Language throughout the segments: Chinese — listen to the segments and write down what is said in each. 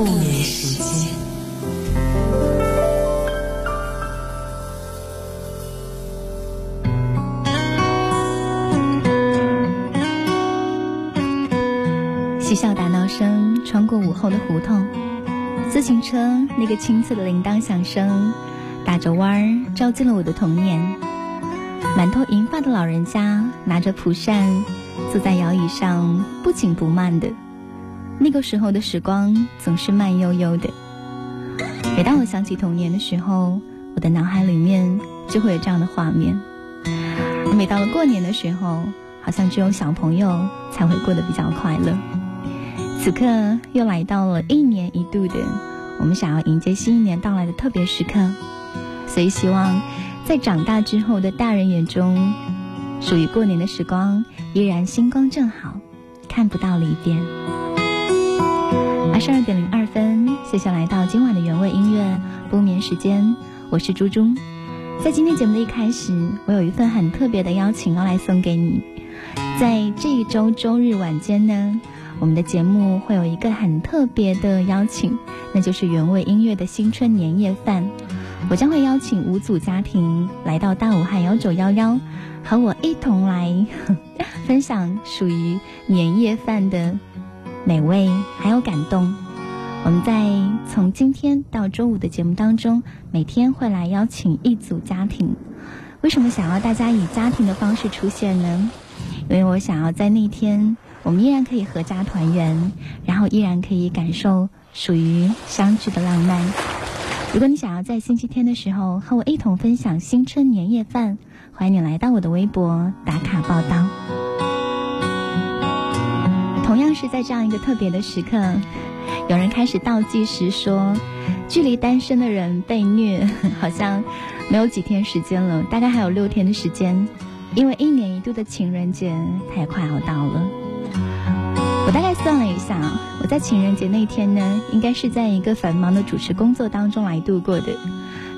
不眠时间。嬉笑打闹声穿过午后的胡同，自行车那个清脆的铃铛响声，打着弯儿照进了我的童年。满头银发的老人家拿着蒲扇，坐在摇椅上不紧不慢的。那个时候的时光总是慢悠悠的。每当我想起童年的时候，我的脑海里面就会有这样的画面。每到了过年的时候，好像只有小朋友才会过得比较快乐。此刻又来到了一年一度的我们想要迎接新一年到来的特别时刻，所以希望在长大之后的大人眼中，属于过年的时光依然星光正好，看不到离别。十二点零二分，谢谢来到今晚的原味音乐不眠时间，我是猪猪。在今天节目的一开始，我有一份很特别的邀请要来送给你，在这一周周日晚间呢。我们的节目会有一个很特别的邀请，那就是原味音乐的新春年夜饭。我将会邀请五组家庭来到大武汉幺九幺幺，和我一同来 分享属于年夜饭的美味还有感动。我们在从今天到周五的节目当中，每天会来邀请一组家庭。为什么想要大家以家庭的方式出现呢？因为我想要在那天。我们依然可以合家团圆，然后依然可以感受属于相聚的浪漫。如果你想要在星期天的时候和我一同分享新春年夜饭，欢迎你来到我的微博打卡报道。同样是在这样一个特别的时刻，有人开始倒计时说，距离单身的人被虐 好像没有几天时间了，大概还有六天的时间，因为一年一度的情人节它也快要到了。我大概算了一下，我在情人节那天呢，应该是在一个繁忙的主持工作当中来度过的。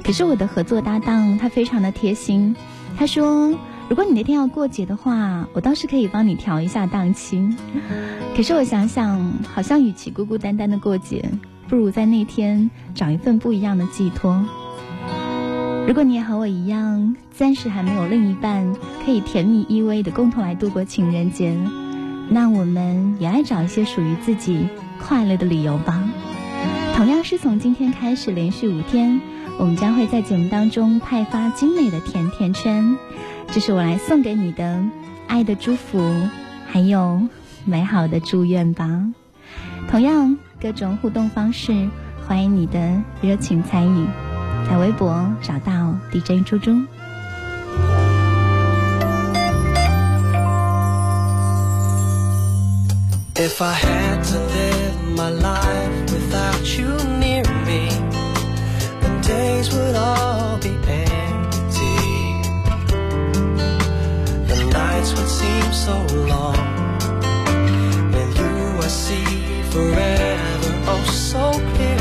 可是我的合作搭档他非常的贴心，他说：“如果你那天要过节的话，我倒是可以帮你调一下档期。”可是我想想，好像与其孤孤单单的过节，不如在那天找一份不一样的寄托。如果你也和我一样，暂时还没有另一半可以甜蜜依偎的共同来度过情人节。那我们也来找一些属于自己快乐的理由吧。同样是从今天开始，连续五天，我们将会在节目当中派发精美的甜甜圈，这是我来送给你的爱的祝福，还有美好的祝愿吧。同样，各种互动方式，欢迎你的热情参与，在微博找到 DJ 猪猪。If I had to live my life without you near me, the days would all be empty. Nights would seem so long. With you, I see forever oh so clearly.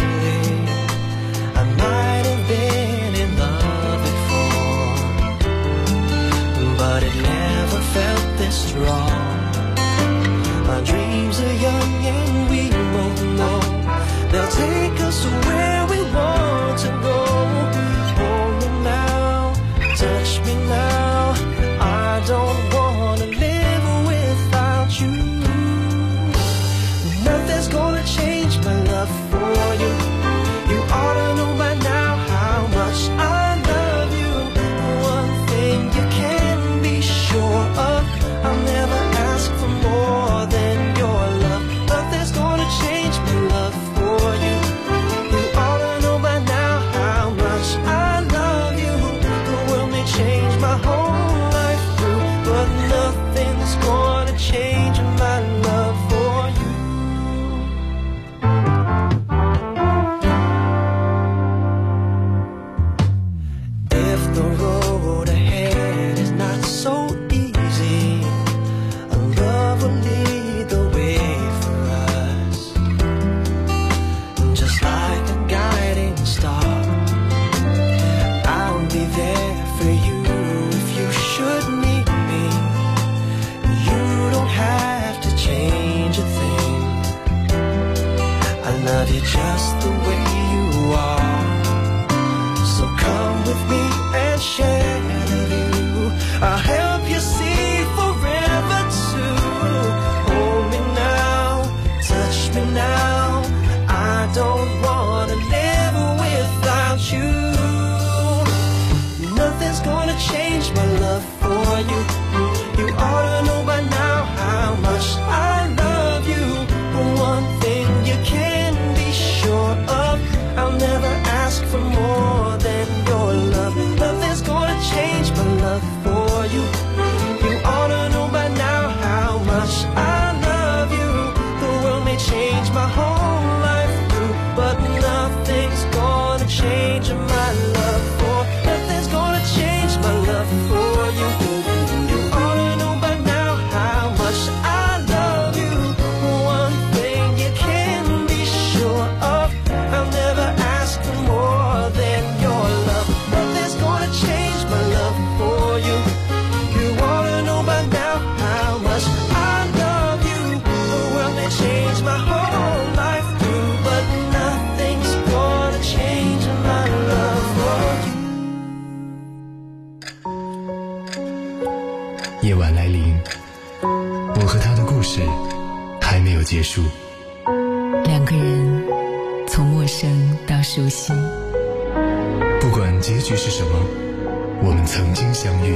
曾经相遇。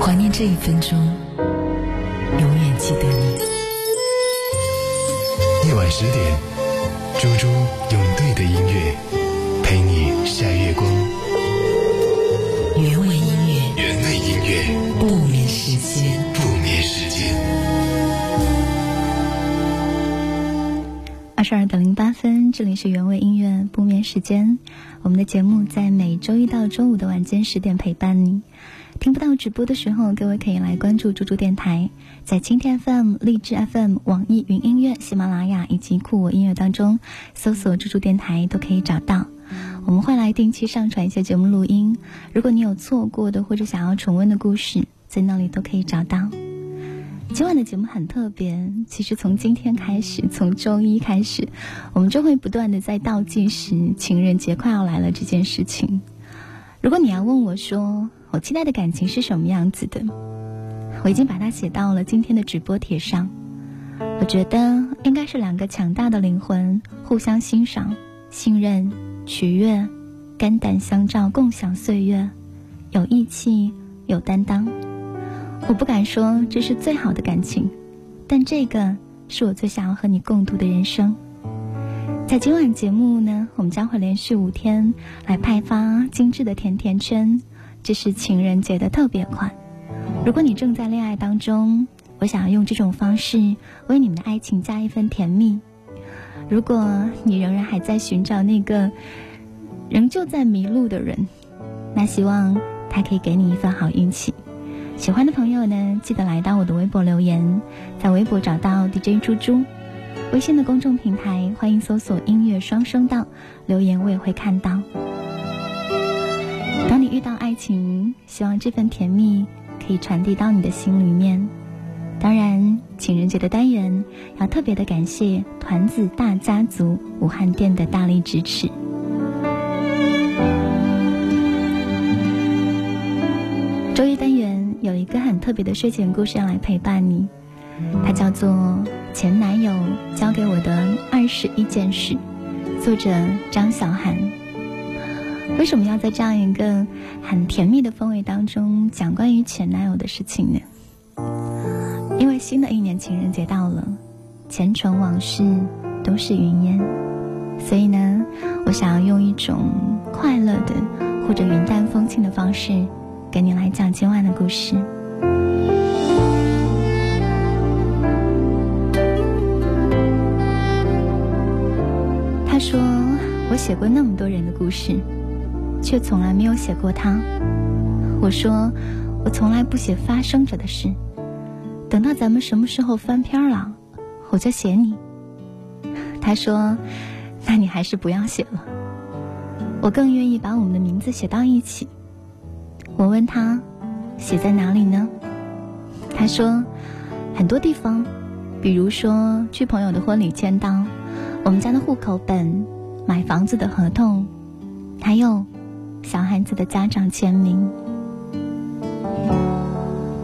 怀念这一分钟，永远记得你。夜晚十点，猪猪用对的音乐陪你晒月光。原味音乐，原味音乐，不眠时间。不眠时间。二十二点零八分，这里是原味音乐不眠时间。我们的节目在每周一到周五的晚间十点陪伴你。听不到直播的时候，各位可以来关注猪猪电台，在蜻蜓 FM、荔枝 FM、网易云音乐、喜马拉雅以及酷我音乐当中搜索“猪猪电台”都可以找到。我们会来定期上传一些节目录音，如果你有错过的或者想要重温的故事，在那里都可以找到。今晚的节目很特别，其实从今天开始，从周一开始，我们就会不断的在倒计时情人节快要来了这件事情。如果你要问我说，我期待的感情是什么样子的，我已经把它写到了今天的直播帖上。我觉得应该是两个强大的灵魂互相欣赏、信任、取悦，肝胆相照，共享岁月，有义气，有担当。我不敢说这是最好的感情，但这个是我最想要和你共度的人生。在今晚节目呢，我们将会连续五天来派发精致的甜甜圈，这是情人节的特别款。如果你正在恋爱当中，我想要用这种方式为你们的爱情加一份甜蜜。如果你仍然还在寻找那个仍旧在迷路的人，那希望他可以给你一份好运气。喜欢的朋友呢，记得来到我的微博留言，在微博找到 DJ 猪猪，微信的公众平台欢迎搜索“音乐双声道”，留言我也会看到。当你遇到爱情，希望这份甜蜜可以传递到你的心里面。当然，情人节的单元要特别的感谢团子大家族武汉店的大力支持。周一单元有一个很特别的睡前故事要来陪伴你，它叫做《前男友教给我的二十一件事》，作者张小涵。为什么要在这样一个很甜蜜的氛围当中讲关于前男友的事情呢？因为新的一年情人节到了，前尘往事都是云烟，所以呢，我想要用一种快乐的或者云淡风轻的方式。给你来讲今晚的故事。写过那么多人的故事，却从来没有写过他。”我说：“我从来不写发生着的事，等到咱们什么时候翻篇了，我就写你。”他说：“那你还是不要写了，我更愿意把我们的名字写到一起。”我问他，写在哪里呢？他说，很多地方，比如说去朋友的婚礼签到，我们家的户口本，买房子的合同，还有小孩子的家长签名。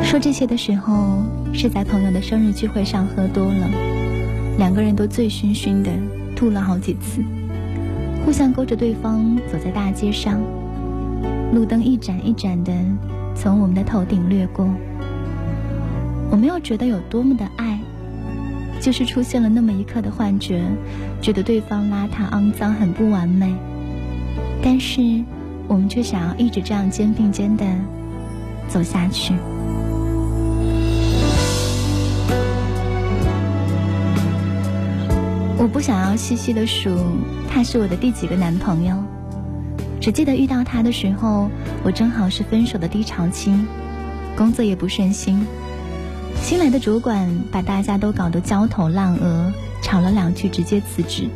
说这些的时候，是在朋友的生日聚会上喝多了，两个人都醉醺醺的，吐了好几次，互相勾着对方走在大街上。路灯一盏一盏的从我们的头顶掠过，我没有觉得有多么的爱，就是出现了那么一刻的幻觉，觉得对方邋遢肮脏很不完美，但是我们却想要一直这样肩并肩的走下去。我不想要细细的数他是我的第几个男朋友。只记得遇到他的时候，我正好是分手的低潮期，工作也不顺心。新来的主管把大家都搞得焦头烂额，吵了两句直接辞职。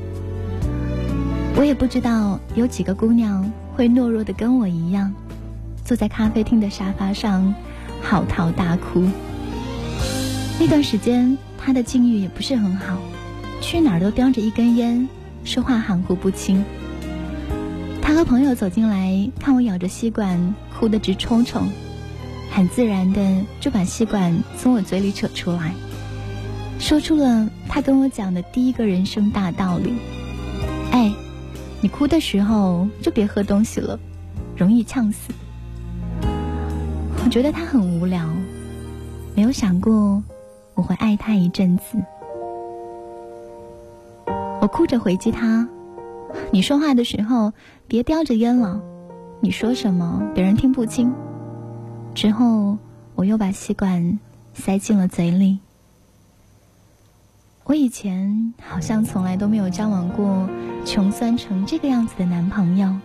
我也不知道有几个姑娘会懦弱的跟我一样，坐在咖啡厅的沙发上嚎啕大哭。那段时间他的境遇也不是很好，去哪儿都叼着一根烟，说话含糊不清。他和朋友走进来，看我咬着吸管，哭得直抽抽，很自然的就把吸管从我嘴里扯出来，说出了他跟我讲的第一个人生大道理：哎，你哭的时候就别喝东西了，容易呛死。我觉得他很无聊，没有想过我会爱他一阵子。我哭着回击他：“你说话的时候别叼着烟了，你说什么别人听不清。”之后，我又把吸管塞进了嘴里。我以前好像从来都没有交往过穷酸成这个样子的男朋友，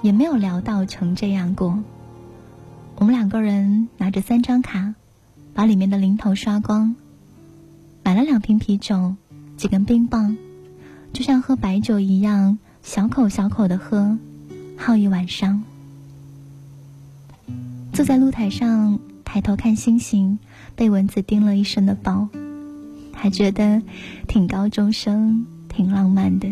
也没有聊到成这样过。我们两个人拿着三张卡，把里面的零头刷光，买了两瓶啤酒，几根冰棒，就像喝白酒一样，小口小口的喝，耗一晚上。坐在露台上，抬头看星星，被蚊子叮了一身的包，还觉得挺高中生，挺浪漫的。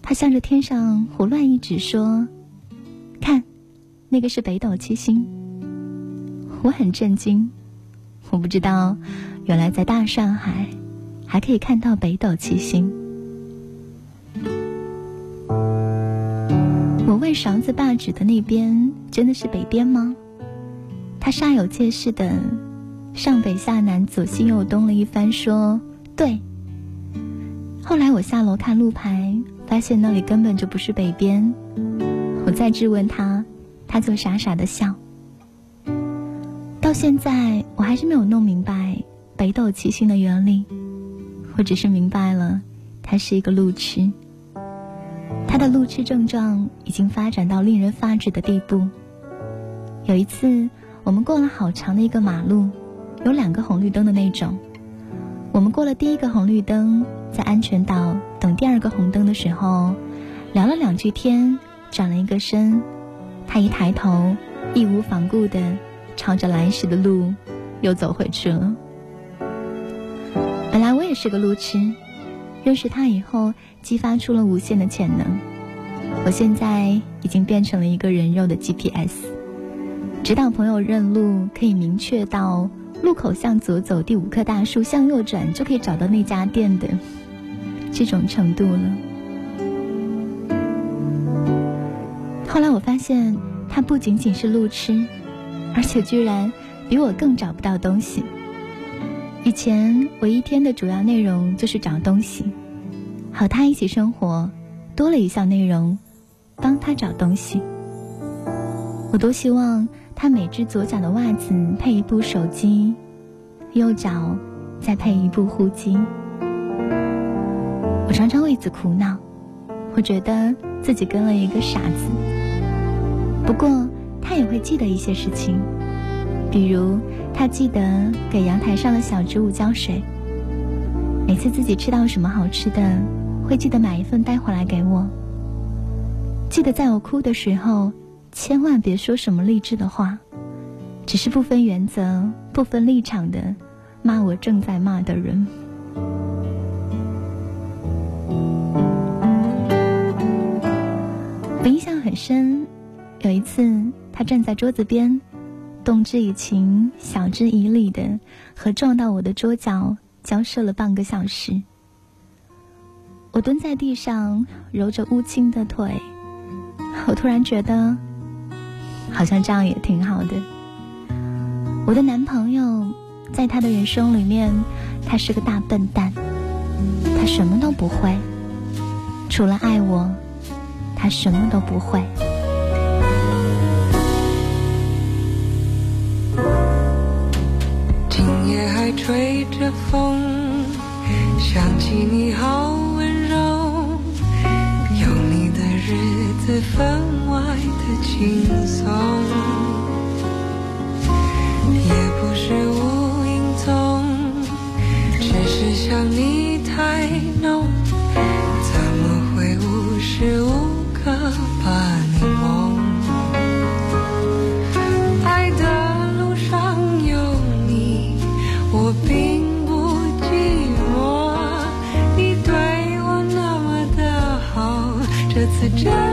他向着天上胡乱一指，说：“看。”那个是北斗七星，我很震惊，我不知道，原来在大上海还可以看到北斗七星。我问勺子爸指的那边真的是北边吗？他煞有介事的上北下南左西右东了一番，说对。后来我下楼看路牌，发现那里根本就不是北边。我再质问他。他就傻傻的笑。到现在，我还是没有弄明白北斗七星的原理。我只是明白了，他是一个路痴。他的路痴症状已经发展到令人发指的地步。有一次，我们过了好长的一个马路，有两个红绿灯的那种。我们过了第一个红绿灯，在安全岛等第二个红灯的时候，聊了两句天，转了一个身。他一抬头，义无反顾的朝着来时的路又走回去了。本来我也是个路痴，认识他以后，激发出了无限的潜能。我现在已经变成了一个人肉的 GPS，指导朋友认路，可以明确到路口向左走，第五棵大树向右转，就可以找到那家店的这种程度了。后来我发现，他不仅仅是路痴，而且居然比我更找不到东西。以前我一天的主要内容就是找东西，和他一起生活，多了一项内容，帮他找东西。我多希望他每只左脚的袜子配一部手机，右脚再配一部呼机。我常常为此苦恼，我觉得自己跟了一个傻子。不过，他也会记得一些事情，比如他记得给阳台上的小植物浇水。每次自己吃到什么好吃的，会记得买一份带回来给我。记得在我哭的时候，千万别说什么励志的话，只是不分原则、不分立场的骂我正在骂的人。我印象很深。有一次，他站在桌子边，动之以情，晓之以理的和撞到我的桌角交涉了半个小时。我蹲在地上揉着乌青的腿，我突然觉得，好像这样也挺好的。我的男朋友在他的人生里面，他是个大笨蛋，他什么都不会，除了爱我，他什么都不会。今夜还吹着风，想起你好日子分外的轻松，也不是无影踪，只是想你太浓，怎么会无时无刻把真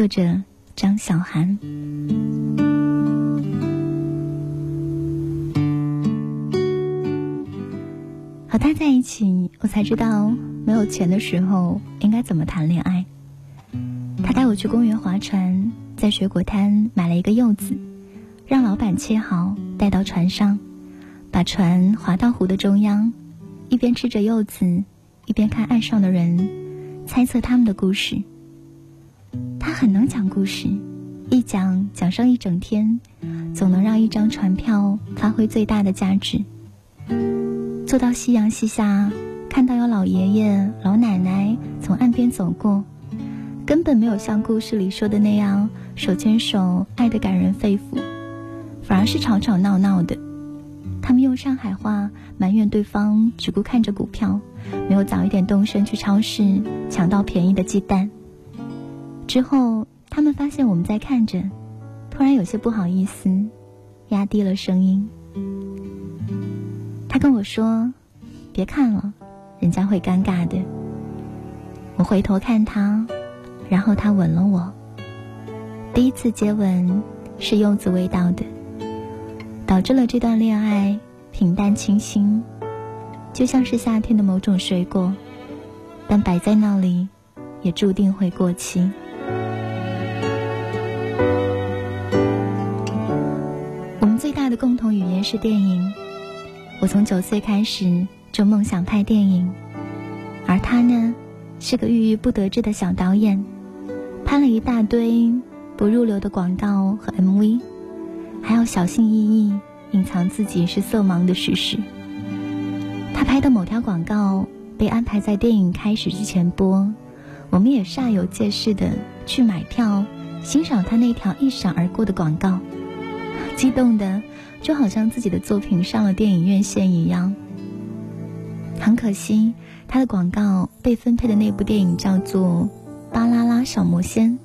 作者张小涵。和他在一起，我才知道没有钱的时候应该怎么谈恋爱。他带我去公园划船，在水果摊买了一个柚子，让老板切好带到船上，把船划到湖的中央，一边吃着柚子，一边看岸上的人，猜测他们的故事。他很能讲故事，一讲讲上一整天，总能让一张船票发挥最大的价值。坐到夕阳西下，看到有老爷爷、老奶奶从岸边走过。根本没有像故事里说的那样手牵手爱得感人肺腑，反而是吵吵闹闹的。他们用上海话埋怨对方只顾看着股票，没有早一点动身去超市抢到便宜的鸡蛋。之后，他们发现我们在看着，突然有些不好意思，压低了声音。他跟我说：“别看了，人家会尴尬的。”我回头看他。然后他吻了我。第一次接吻是柚子味道的，导致了这段恋爱平淡清新，就像是夏天的某种水果，但摆在那里也注定会过期。我们最大的共同语言是电影。我从九岁开始就梦想拍电影，而他呢，是个郁郁不得志的小导演。拍了一大堆不入流的广告和 MV，还要小心翼翼隐藏自己是色盲的事实。他拍的某条广告被安排在电影开始之前播，我们也煞有介事的去买票，欣赏他那条一闪而过的广告，激动的就好像自己的作品上了电影院线一样。很可惜，他的广告被分配的那部电影叫做《巴啦啦小魔仙》，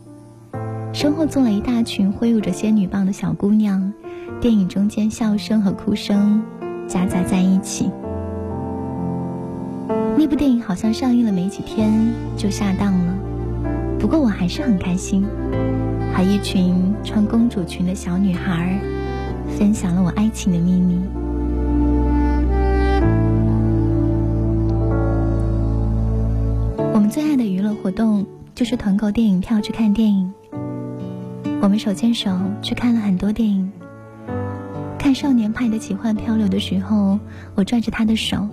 身后坐了一大群挥舞着仙女棒的小姑娘，电影中间笑声和哭声夹杂在一起。那部电影好像上映了没几天就下档了，不过我还是很开心，和一群穿公主裙的小女孩分享了我爱情的秘密。我们最爱的娱乐活动就是团购电影票去看电影。我们手牵手去看了很多电影。看《少年派的奇幻漂流》的时候，我拽着他的手。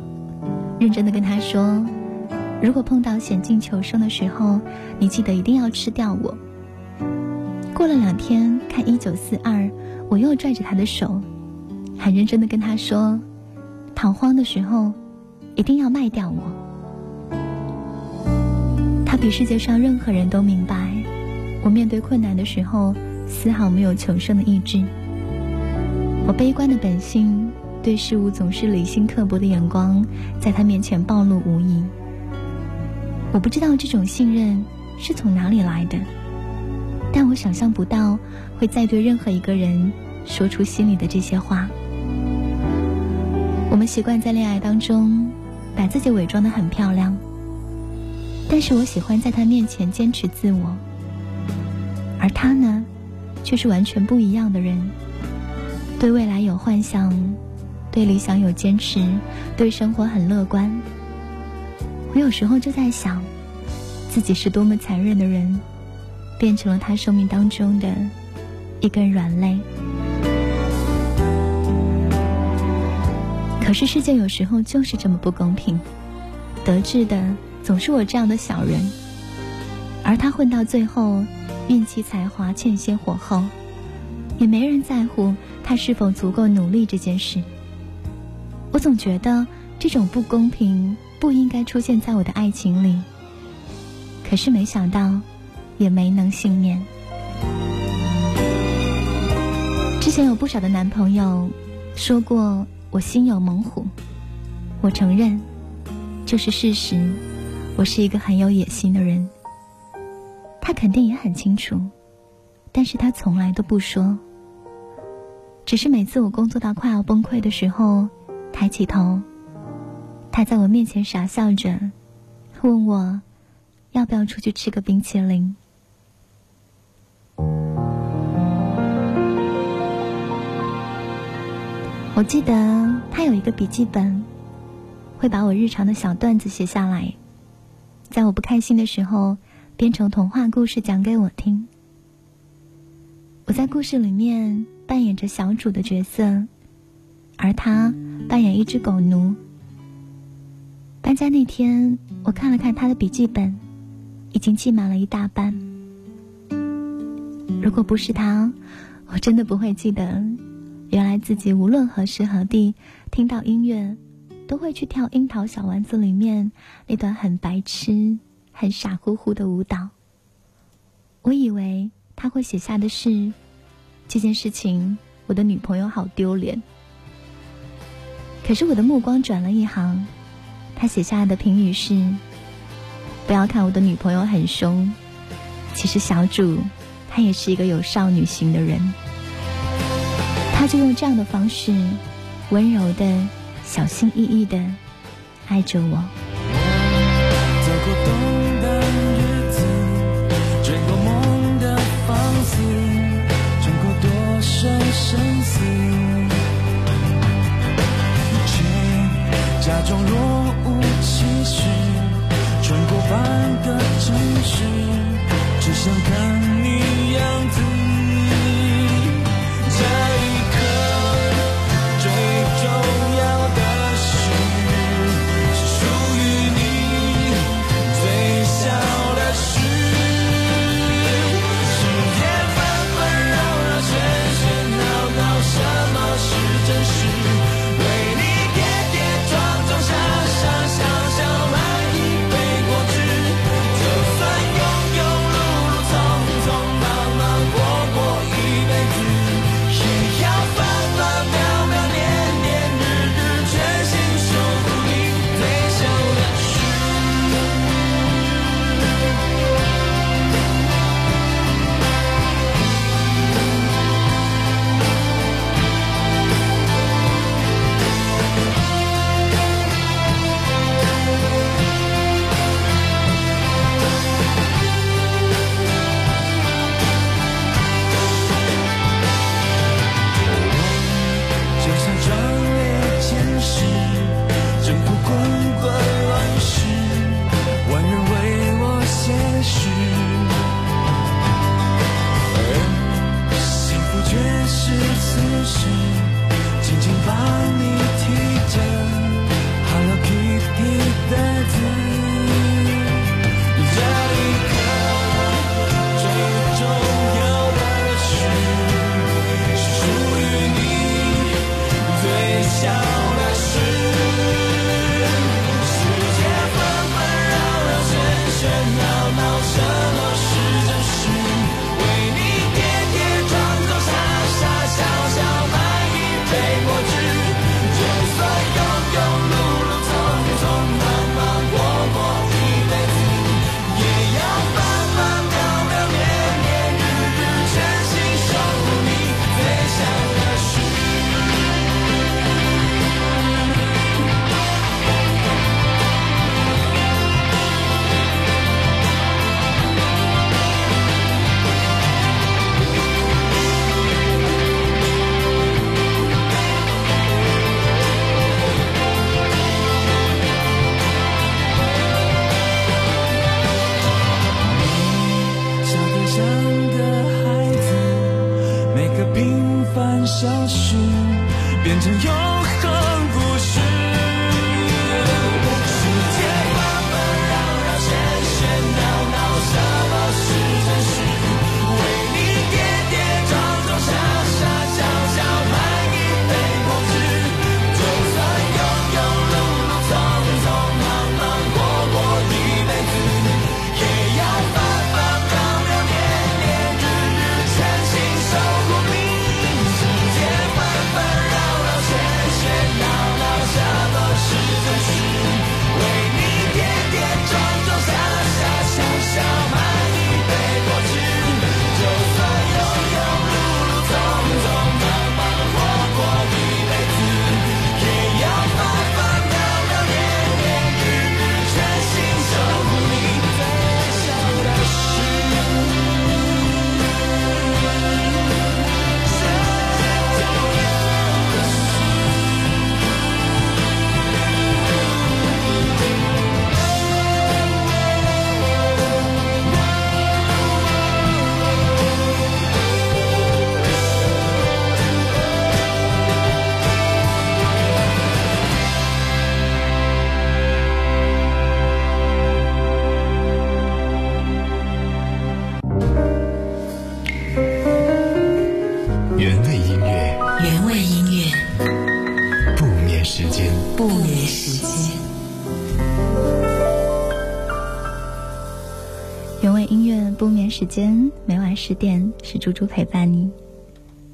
认真的跟他说：“如果碰到险境求生的时候，你记得一定要吃掉我。”过了两天看《一九四二》，我又拽着他的手，很认真的跟他说：“逃荒的时候，一定要卖掉我。”他比世界上任何人都明白，我面对困难的时候，丝毫没有求生的意志。我悲观的本性。对事物总是理性刻薄的眼光，在他面前暴露无遗。我不知道这种信任是从哪里来的，但我想象不到会再对任何一个人说出心里的这些话。我们习惯在恋爱当中把自己伪装的很漂亮，但是我喜欢在他面前坚持自我，而他呢，却是完全不一样的人，对未来有幻想。对理想有坚持，对生活很乐观。我有时候就在想，自己是多么残忍的人，变成了他生命当中的一根软肋。可是世界有时候就是这么不公平，得志的总是我这样的小人，而他混到最后，运气才华欠些火候，也没人在乎他是否足够努力这件事。我总觉得这种不公平不应该出现在我的爱情里，可是没想到，也没能幸免。之前有不少的男朋友说过我心有猛虎，我承认，这是事实。我是一个很有野心的人，他肯定也很清楚，但是他从来都不说。只是每次我工作到快要崩溃的时候。抬起头，他在我面前傻笑着，问我要不要出去吃个冰淇淋。我记得他有一个笔记本，会把我日常的小段子写下来，在我不开心的时候编成童话故事讲给我听。我在故事里面扮演着小主的角色。而他扮演一只狗奴。搬家那天，我看了看他的笔记本，已经记满了一大半。如果不是他，我真的不会记得，原来自己无论何时何地听到音乐，都会去跳《樱桃小丸子》里面那段很白痴、很傻乎乎的舞蹈。我以为他会写下的是这件事情，我的女朋友好丢脸。可是我的目光转了一行，他写下的评语是：“不要看我的女朋友很凶，其实小主她也是一个有少女心的人。”他就用这样的方式，温柔的、小心翼翼的爱着我。走过冬的日子，追过梦的放肆，穿过多少生死。假装若无其事，穿过半个城市，只想看你样子。晚十点是猪猪陪伴你。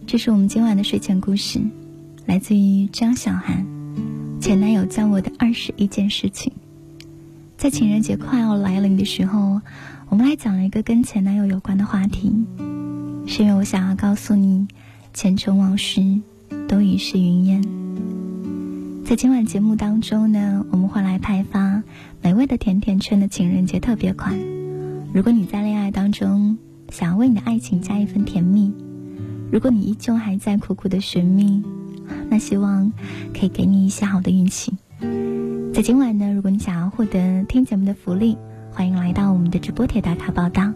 这是我们今晚的睡前故事，来自于张小涵。前男友教我的二十一件事情。在情人节快要来临的时候，我们来讲了一个跟前男友有关的话题，是因为我想要告诉你，前尘往事都已是云烟。在今晚节目当中呢，我们会来派发美味的甜甜圈的情人节特别款。如果你在恋爱当中想要为你的爱情加一份甜蜜，如果你依旧还在苦苦的寻觅，那希望可以给你一些好的运气。在今晚呢，如果你想要获得听节目的福利，欢迎来到我们的直播铁打卡报道。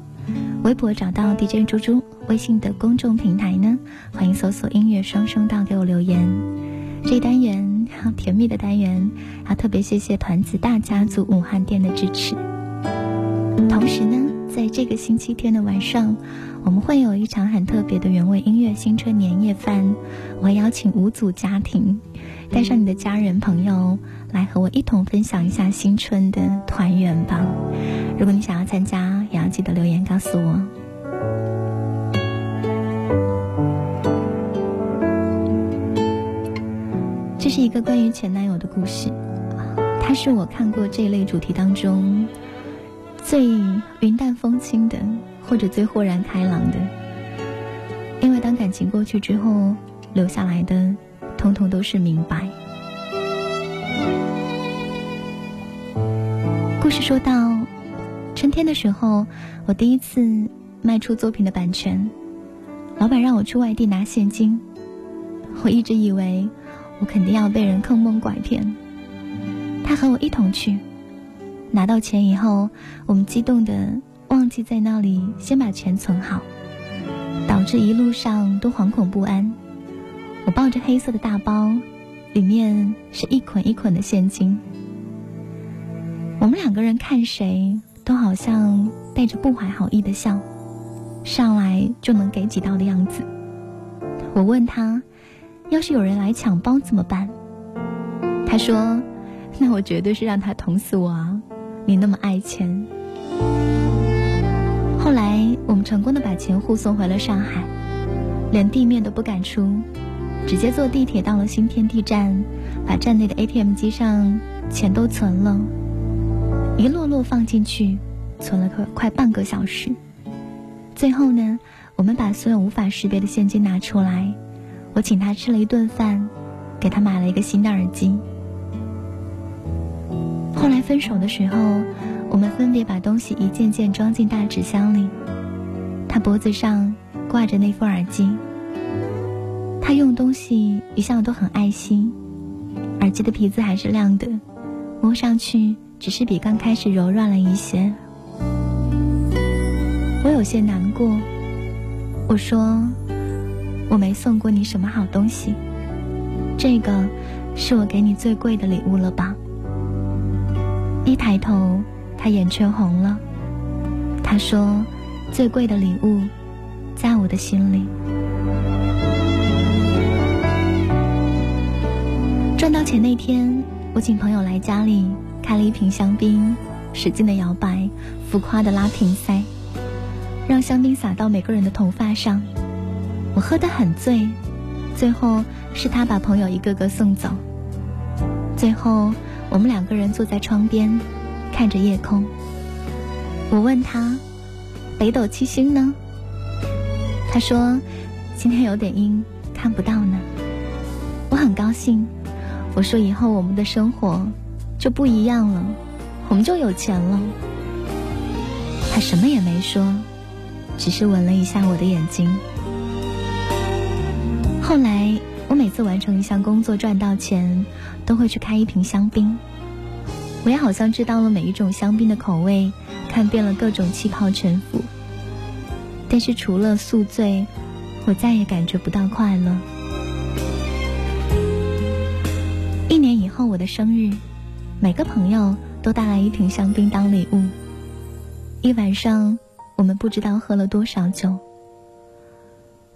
微博找到 DJ 猪猪，微信的公众平台呢，欢迎搜索“音乐双声道”给我留言。这一单元甜蜜的单元，要特别谢谢团子大家族武汉店的支持。同时呢，在这个星期天的晚上，我们会有一场很特别的原味音乐新春年夜饭。我会邀请五组家庭，带上你的家人朋友，来和我一同分享一下新春的团圆吧。如果你想要参加，也要记得留言告诉我。这是一个关于前男友的故事，他是我看过这一类主题当中最云淡风轻的，或者最豁然开朗的。因为当感情过去之后，留下来的，通通都是明白。故事说到春天的时候，我第一次卖出作品的版权，老板让我去外地拿现金，我一直以为我肯定要被人坑蒙拐骗。他和我一同去，拿到钱以后，我们激动的忘记在那里先把钱存好，导致一路上都惶恐不安。我抱着黑色的大包，里面是一捆一捆的现金。我们两个人看谁都好像带着不怀好意的笑，上来就能给几刀的样子。我问他，要是有人来抢包怎么办？他说，那我绝对是让他捅死我啊！你那么爱钱。后来我们成功的把钱护送回了上海，连地面都不敢出，直接坐地铁到了新天地站，把站内的 ATM 机上钱都存了，一摞摞放进去，存了快快半个小时。最后呢，我们把所有无法识别的现金拿出来，我请他吃了一顿饭，给他买了一个新的耳机。后来分手的时候。我们分别把东西一件件装进大纸箱里。他脖子上挂着那副耳机。他用东西一向都很爱惜，耳机的皮子还是亮的，摸上去只是比刚开始柔软了一些。我有些难过，我说我没送过你什么好东西，这个是我给你最贵的礼物了吧？一抬头。他眼圈红了，他说：“最贵的礼物，在我的心里。”赚到钱那天，我请朋友来家里开了一瓶香槟，使劲的摇摆，浮夸的拉瓶塞，让香槟洒到每个人的头发上。我喝得很醉，最后是他把朋友一个个送走。最后，我们两个人坐在窗边。看着夜空，我问他：“北斗七星呢？”他说：“今天有点阴，看不到呢。”我很高兴。我说：“以后我们的生活就不一样了，我们就有钱了。”他什么也没说，只是吻了一下我的眼睛。后来，每次完成一项工作赚到钱，都会去开一瓶香槟。我也好像知道了每一种香槟的口味，看遍了各种气泡沉浮。但是除了宿醉，我再也感觉不到快乐。一年以后我的生日，每个朋友都带来一瓶香槟当礼物。一晚上，我们不知道喝了多少酒。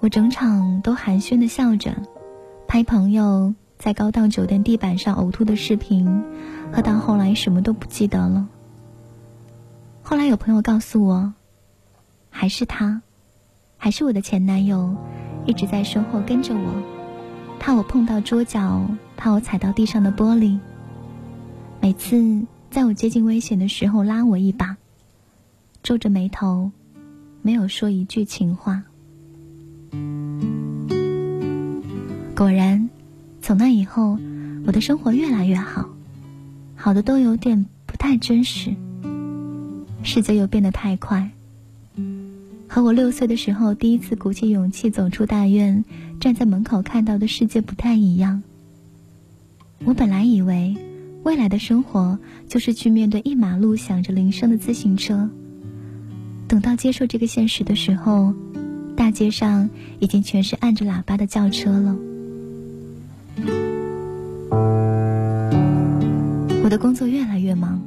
我整场都寒暄的笑着，拍朋友。在高档酒店地板上呕吐的视频，喝到后来什么都不记得了。后来有朋友告诉我，还是他，还是我的前男友，一直在身后跟着我，怕我碰到桌角，怕我踩到地上的玻璃。每次在我接近危险的时候拉我一把，皱着眉头，没有说一句情话。果然。从那以后，我的生活越来越好，好的都有点不太真实。世界又变得太快，和我六岁的时候第一次鼓起勇气走出大院，站在门口看到的世界不太一样。我本来以为，未来的生活就是去面对一马路响着铃声的自行车。等到接受这个现实的时候，大街上已经全是按着喇叭的轿车了。我的工作越来越忙，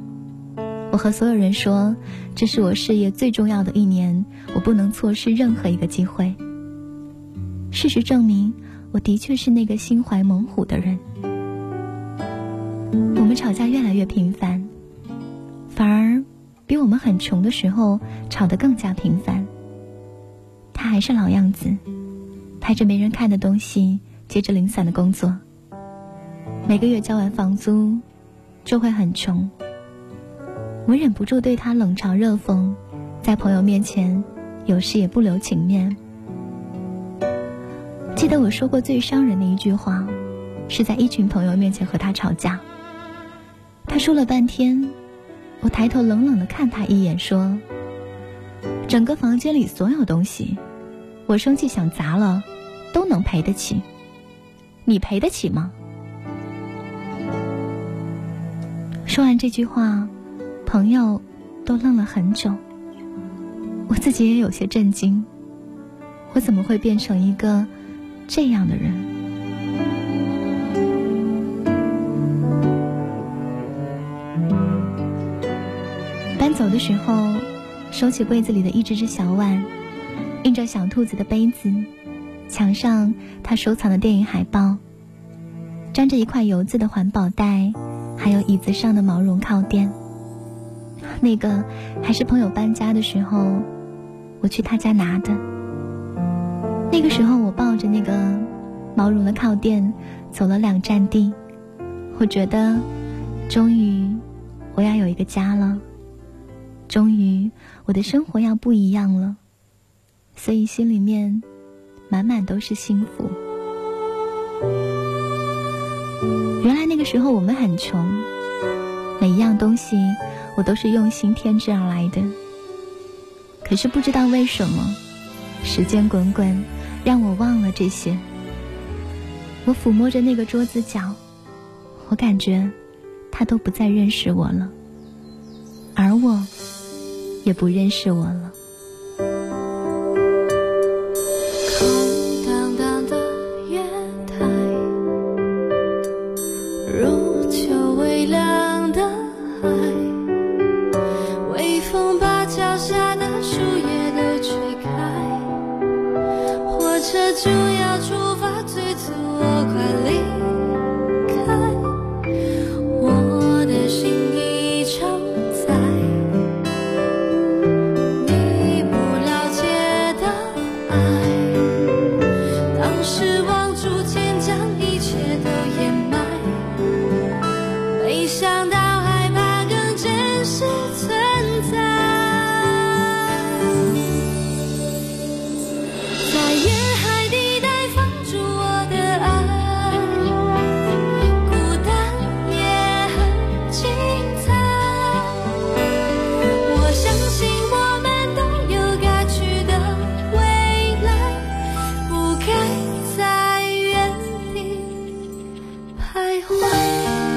我和所有人说，这是我事业最重要的一年，我不能错失任何一个机会。事实证明，我的确是那个心怀猛虎的人。我们吵架越来越频繁，反而比我们很穷的时候吵得更加频繁。他还是老样子，拍着没人看的东西。接着零散的工作，每个月交完房租，就会很穷。我忍不住对他冷嘲热讽，在朋友面前，有时也不留情面。记得我说过最伤人的一句话，是在一群朋友面前和他吵架。他说了半天，我抬头冷冷的看他一眼，说：“整个房间里所有东西，我生气想砸了，都能赔得起。”你赔得起吗？说完这句话，朋友都愣了很久。我自己也有些震惊，我怎么会变成一个这样的人？搬走的时候，收起柜子里的一只只小碗，印着小兔子的杯子，墙上他收藏的电影海报，粘着一块油渍的环保袋，还有椅子上的毛绒靠垫。那个还是朋友搬家的时候，我去他家拿的。那个时候，我抱着那个毛绒的靠垫走了两站地，我觉得，终于我要有一个家了，终于我的生活要不一样了，所以心里面满满都是幸福。原来那个时候我们很穷，每一样东西。我都是用心添置而来的，可是不知道为什么，时间滚滚，让我忘了这些。我抚摸着那个桌子角，我感觉他都不再认识我了，而我也不认识我了。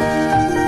Música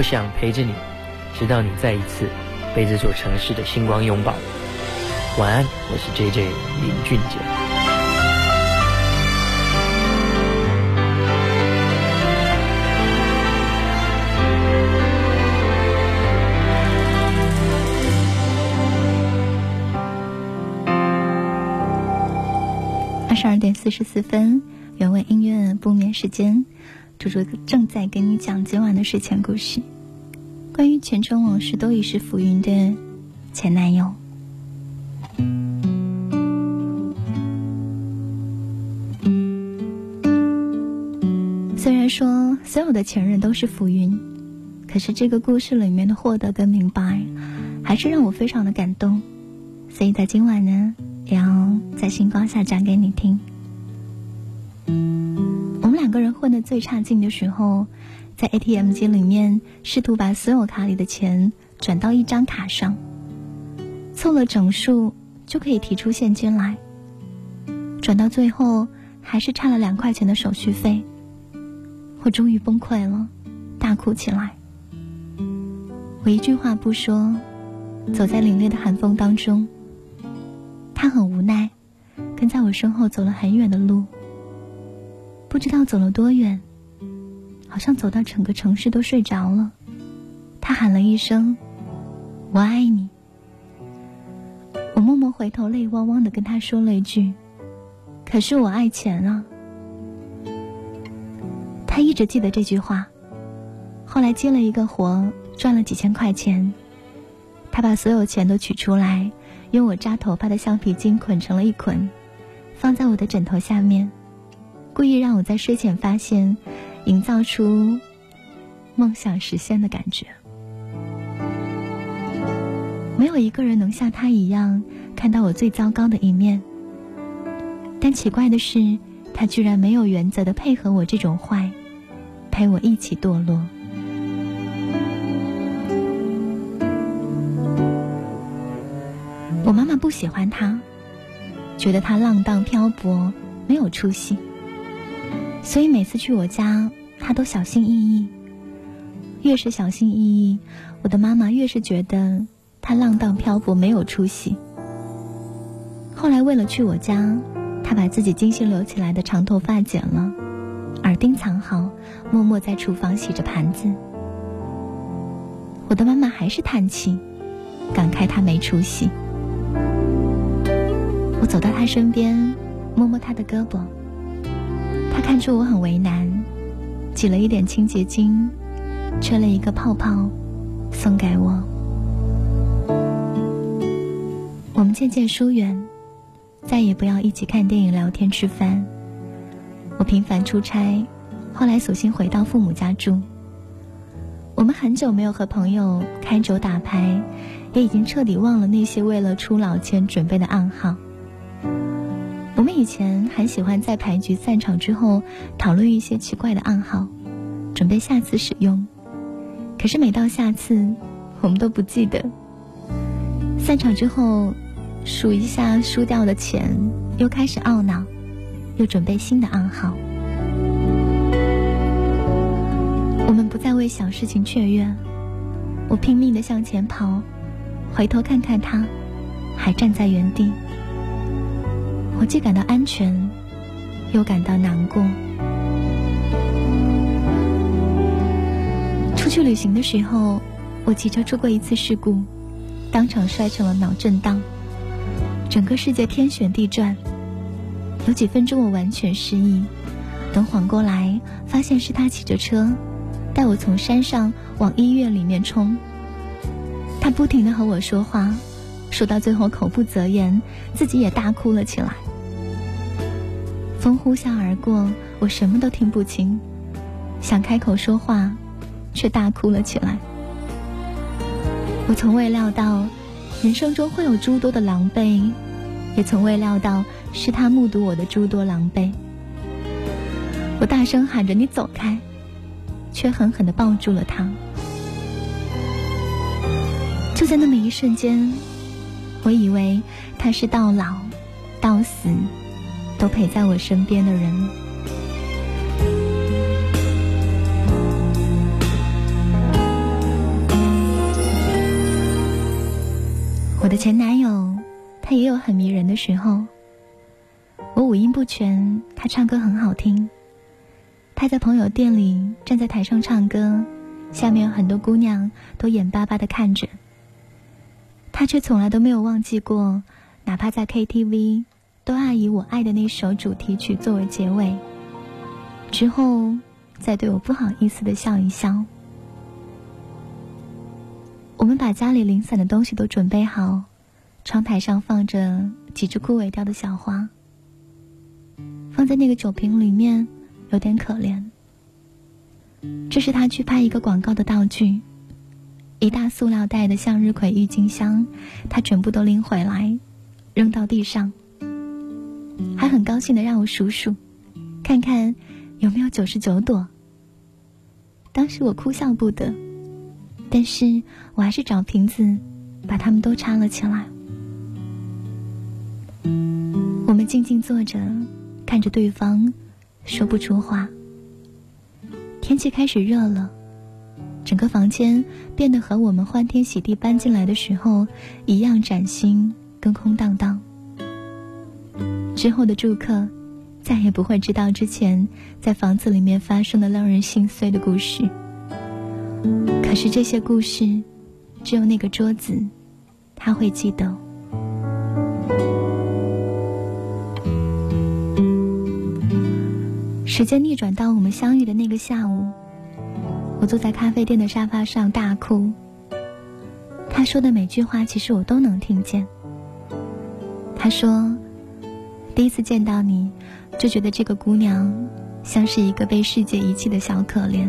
我想陪着你，直到你再一次被这座城市的星光拥抱。晚安，我是 J J 林俊杰。二十二点四十四分，原味音乐不眠时间。猪猪正在跟你讲今晚的睡前故事，关于前尘往事都已是浮云的前男友。虽然说所有的前任都是浮云，可是这个故事里面的获得跟明白，还是让我非常的感动。所以在今晚呢，也要在星光下讲给你听。两个人混的最差劲的时候，在 ATM 机里面试图把所有卡里的钱转到一张卡上，凑了整数就可以提出现金来。转到最后还是差了两块钱的手续费，我终于崩溃了，大哭起来。我一句话不说，走在凛冽的寒风当中。他很无奈，跟在我身后走了很远的路。不知道走了多远，好像走到整个城市都睡着了。他喊了一声：“我爱你。”我默默回头，泪汪汪的跟他说了一句：“可是我爱钱啊。”他一直记得这句话。后来接了一个活，赚了几千块钱。他把所有钱都取出来。用我扎头发的橡皮筋捆成了一捆，放在我的枕头下面，故意让我在睡前发现，营造出梦想实现的感觉。没有一个人能像他一样看到我最糟糕的一面，但奇怪的是，他居然没有原则的配合我这种坏，陪我一起堕落。我妈妈不喜欢他，觉得他浪荡漂泊，没有出息。所以每次去我家，他都小心翼翼。越是小心翼翼，我的妈妈越是觉得他浪荡漂泊，没有出息。后来为了去我家，他把自己精心留起来的长头发剪了，耳钉藏好，默默在厨房洗着盘子。我的妈妈还是叹气，感慨他没出息。我走到他身边，摸摸他的胳膊。他看出我很为难，挤了一点清洁精，吹了一个泡泡，送给我。我们渐渐疏远，再也不要一起看电影、聊天、吃饭。我频繁出差，后来索性回到父母家住。我们很久没有和朋友开酒打牌，也已经彻底忘了那些为了出老千准备的暗号。我们以前很喜欢在牌局散场之后讨论一些奇怪的暗号，准备下次使用。可是每到下次，我们都不记得。散场之后，数一下输掉的钱，又开始懊恼，又准备新的暗号。我们不再为小事情雀跃，我拼命的向前跑，回头看看他，还站在原地。我既感到安全，又感到难过。出去旅行的时候，我骑车出过一次事故，当场摔成了脑震荡，整个世界天旋地转。有几分钟我完全失忆，等缓过来，发现是他骑着车，带我从山上往医院里面冲。他不停的和我说话，说到最后口不择言，自己也大哭了起来。风呼啸而过，我什么都听不清，想开口说话，却大哭了起来。我从未料到，人生中会有诸多的狼狈，也从未料到是他目睹我的诸多狼狈。我大声喊着“你走开”，却狠狠的抱住了他。就在那么一瞬间，我以为他是到老，到死。都陪在我身边的人。我的前男友，他也有很迷人的时候。我五音不全，他唱歌很好听。他在朋友店里站在台上唱歌，下面有很多姑娘都眼巴巴的看着。他却从来都没有忘记过，哪怕在 KTV。都爱以我爱的那首主题曲作为结尾，之后再对我不好意思的笑一笑。我们把家里零散的东西都准备好，窗台上放着几只枯萎掉的小花，放在那个酒瓶里面，有点可怜。这是他去拍一个广告的道具。一大塑料袋的向日葵郁金香，他全部都拎回来，扔到地上，还很高兴的让我数数，看看有没有九十九朵。当时我哭笑不得，但是我还是找瓶子把它们都插了起来。我们静静坐着，看着对方，说不出话。天气开始热了，整个房间变得和我们欢天喜地搬进来的时候一样崭新跟空荡荡。之后的住客再也不会知道之前在房子里面发生的让人心碎的故事。可是这些故事，只有那个桌子，他会记得。时间逆转到我们相遇的那个下午，我坐在咖啡店的沙发上大哭。他说的每句话，其实我都能听见。他说，第一次见到你，就觉得这个姑娘像是一个被世界遗弃的小可怜。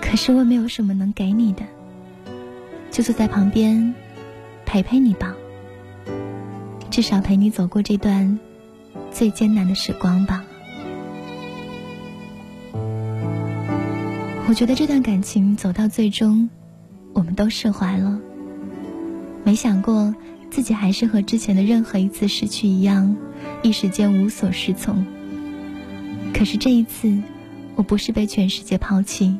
可是我没有什么能给你的，就坐在旁边陪陪你吧，至少陪你走过这段最艰难的时光吧。我觉得这段感情走到最终，我们都释怀了。没想过自己还是和之前的任何一次失去一样，一时间无所适从。可是这一次，我不是被全世界抛弃，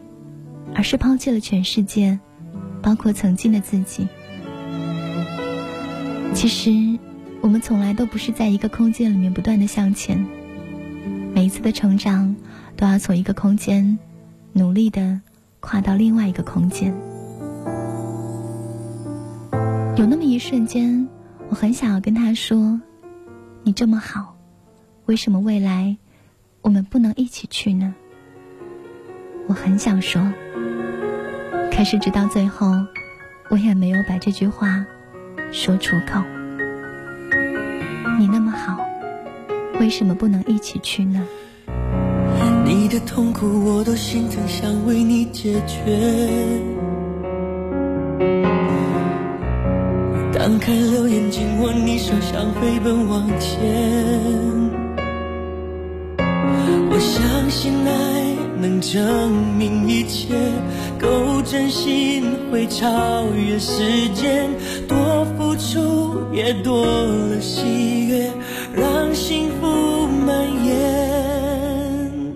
而是抛弃了全世界，包括曾经的自己。其实，我们从来都不是在一个空间里面不断的向前，每一次的成长，都要从一个空间。努力的跨到另外一个空间。有那么一瞬间，我很想要跟他说：“你这么好，为什么未来我们不能一起去呢？”我很想说，可是直到最后，我也没有把这句话说出口。你那么好，为什么不能一起去呢？你的痛苦我都心疼，想为你解决。张开了眼睛，握你手，想飞奔往前。我相信爱能证明一切，够真心会超越时间，多付出也多了喜悦，让幸福蔓延。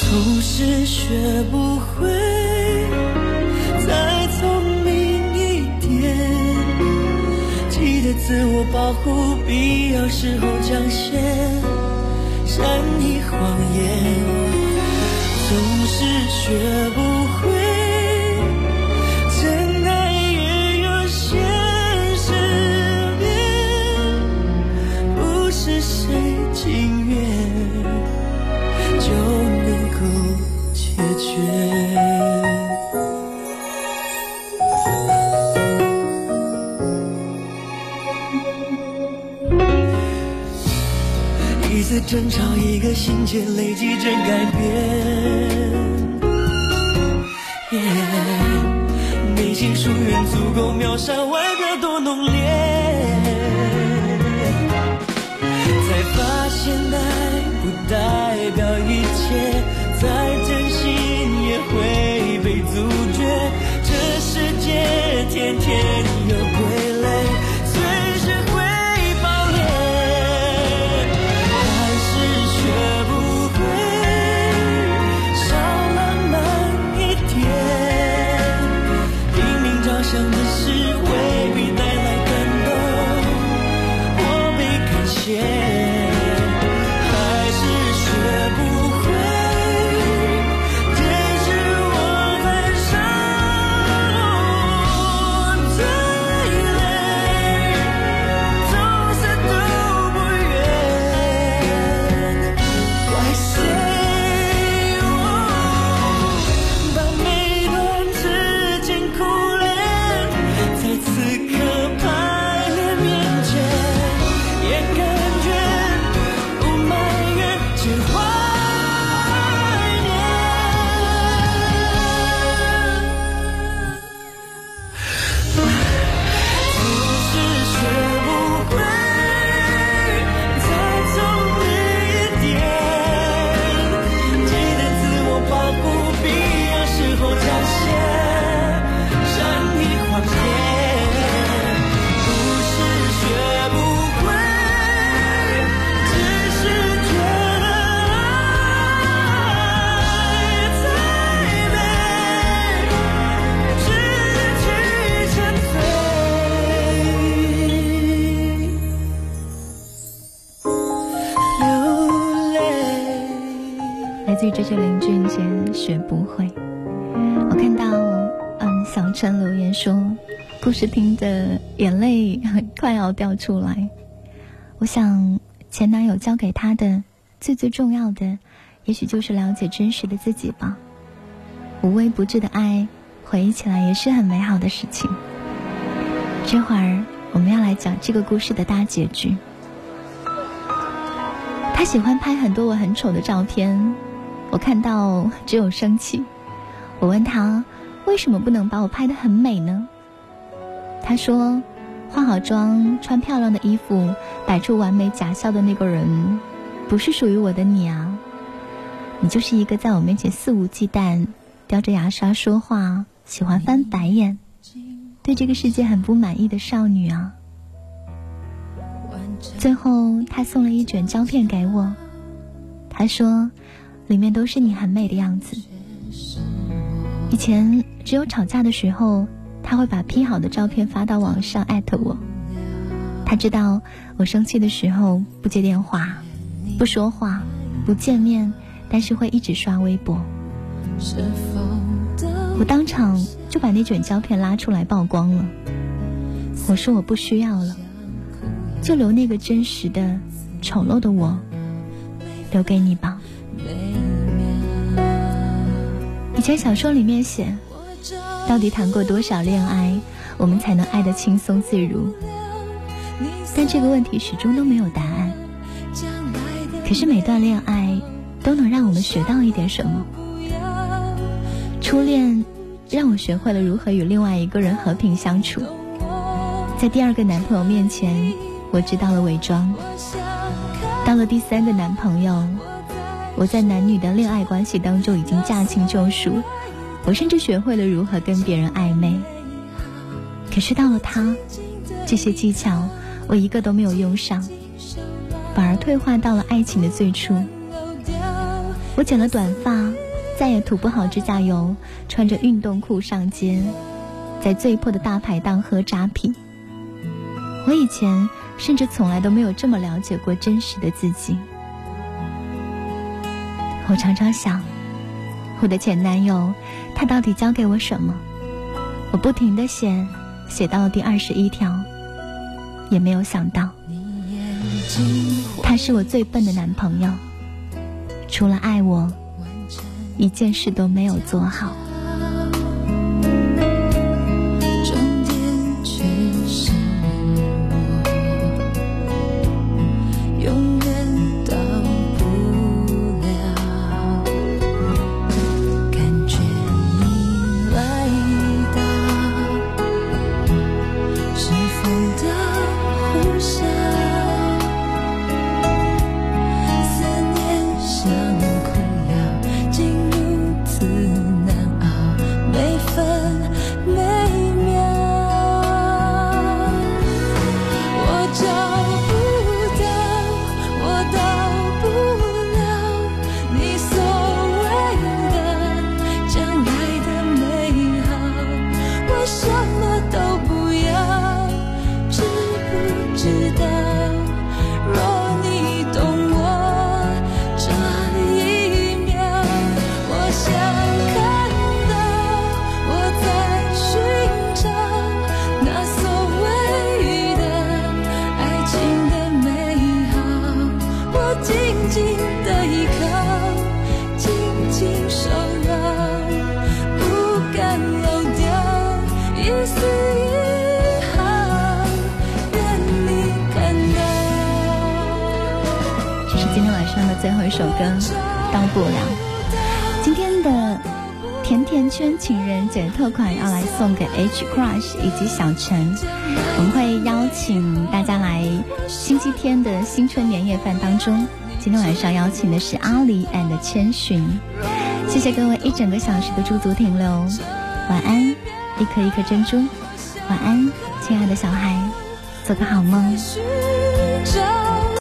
总是学不会自我保护，必要时候讲些善意谎言。总是学不会真爱也有现实面，不是谁情愿就能够解决。一次争吵，一个心结，累积着改变。Yeah 内心疏远足够秒杀外表多浓烈。才发现爱不代表一切，再真心也会被阻绝。这世界天天有要掉出来。我想，前男友教给他的最最重要的，也许就是了解真实的自己吧。无微不至的爱，回忆起来也是很美好的事情。这会儿我们要来讲这个故事的大结局。他喜欢拍很多我很丑的照片，我看到只有生气。我问他为什么不能把我拍得很美呢？他说，化好妆、穿漂亮的衣服、摆出完美假笑的那个人，不是属于我的你啊。你就是一个在我面前肆无忌惮。叼着牙刷说话，喜欢翻白眼，对这个世界很不满意的少女啊！最后，他送了一卷胶片给我，他说，里面都是你很美的样子。以前只有吵架的时候，他会把 P 好的照片发到网上艾特我。他知道我生气的时候不接电话、不说话、不见面，但是会一直刷微博。我当场就把那卷胶片拉出来曝光了。我说我不需要了，就留那个真实的、丑陋的我，留给你吧。以前小说里面写，到底谈过多少恋爱，我们才能爱得轻松自如？但这个问题始终都没有答案。可是每段恋爱都能让我们学到一点什么。初恋让我学会了如何与另外一个人和平相处，在第二个男朋友面前，我知道了伪装；到了第三个男朋友，我在男女的恋爱关系当中已经驾轻就熟，我甚至学会了如何跟别人暧昧。可是到了他，这些技巧我一个都没有用上，反而退化到了爱情的最初。我剪了短发。再也涂不好指甲油，穿着运动裤上街，在最破的大排档喝扎啤。我以前甚至从来都没有这么了解过真实的自己。我常常想，我的前男友，他到底教给我什么？我不停的写，写到了第二十一条，也没有想到，他是我最笨的男朋友，除了爱我。一件事都没有做好。Crush 以及小陈，我们会邀请大家来星期天的新春年夜饭当中。今天晚上邀请的是阿里 and 千寻，谢谢各位一整个小时的驻足停留，晚安，一颗一颗珍珠，晚安，亲爱的小孩，做个好梦。